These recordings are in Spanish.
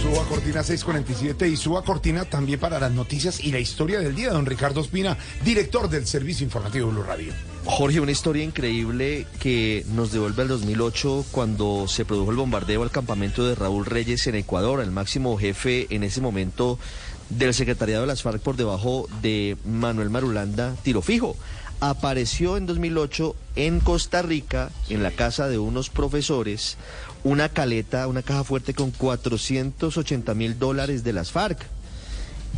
Suba Cortina 647 y suba Cortina también para las noticias y la historia del día. Don Ricardo Espina, director del Servicio Informativo Blue Radio. Jorge, una historia increíble que nos devuelve al 2008 cuando se produjo el bombardeo al campamento de Raúl Reyes en Ecuador, el máximo jefe en ese momento del secretariado de las FARC por debajo de Manuel Marulanda, tiro fijo. Apareció en 2008 en Costa Rica, en la casa de unos profesores, una caleta, una caja fuerte con 480 mil dólares de las FARC.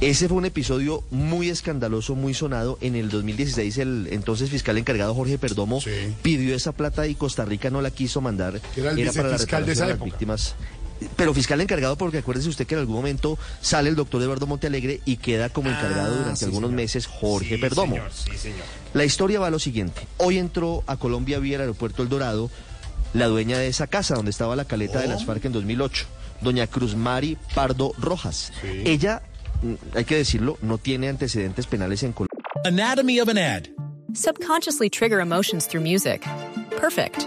Ese fue un episodio muy escandaloso, muy sonado. En el 2016 el entonces fiscal encargado Jorge Perdomo Sí. pidió esa plata y Costa Rica no la quiso mandar. Era el para la de reparación a las víctimas. Pero fiscal encargado porque acuérdese usted que en algún momento sale el doctor Eduardo Montealegre y queda como encargado Ah, durante sí, algunos señor. meses Jorge Sí, Perdomo. señor, sí, señor. La historia va a lo siguiente. Hoy entró a Colombia vía el aeropuerto El Dorado la dueña de esa casa donde estaba la caleta de las FARC en 2008, doña Cruz Mari Pardo Rojas. Sí. Ella, mm, hay que decirlo, no tiene antecedentes penales en Colombia. Anatomy of an ad. Subconsciously trigger emotions through music. Perfect.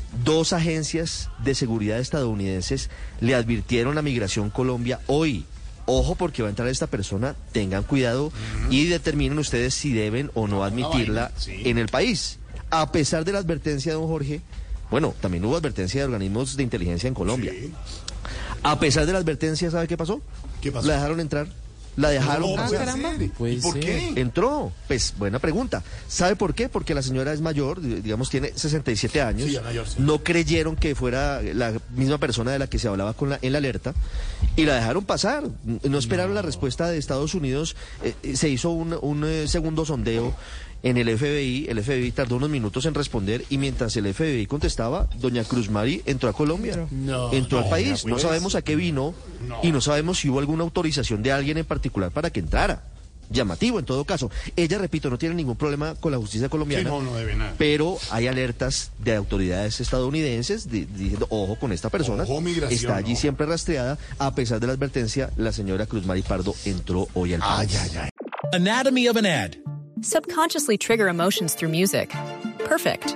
dos agencias de seguridad estadounidenses le advirtieron a Migración Colombia hoy. Ojo porque va a entrar esta persona, tengan cuidado y determinen ustedes si deben o no admitirla sí. en el país. A pesar de la advertencia de don Jorge, bueno, también hubo advertencia de organismos de inteligencia en Colombia. Sí. A pesar de la advertencia, ¿sabe qué pasó? ¿Qué pasó? La dejaron entrar. La dejaron No, pasar. ser. ¿Y por qué? Entró. Pues buena pregunta. ¿Sabe por qué? Porque la señora es mayor, di- digamos, tiene 67 años. Sí, mayor, sí. No creyeron que fuera la misma persona de la que se hablaba con la, en la alerta y la dejaron pasar. No esperaron la respuesta de Estados Unidos. Eh, eh, se hizo un, un, eh, segundo sondeo en el FBI. El FBI tardó unos minutos en responder y mientras el FBI contestaba, doña Cruz Mari entró a Colombia. No, entró no, al país. No pues. sabemos a qué vino No. y no sabemos si hubo alguna autorización de alguien en particular para que entrara. Llamativo en todo caso. Ella, repito, no tiene ningún problema con la justicia colombiana. Sí, no, no debe nada. Pero hay alertas de autoridades estadounidenses di- diciendo, ojo con esta persona. Ojo, migración, Está allí ojo. siempre rastreada. A pesar de la advertencia, la señora Cruz Mari Pardo entró hoy al Ay, país. ay, ay. Anatomy of an ad. Subconsciously trigger emotions through music. Perfect.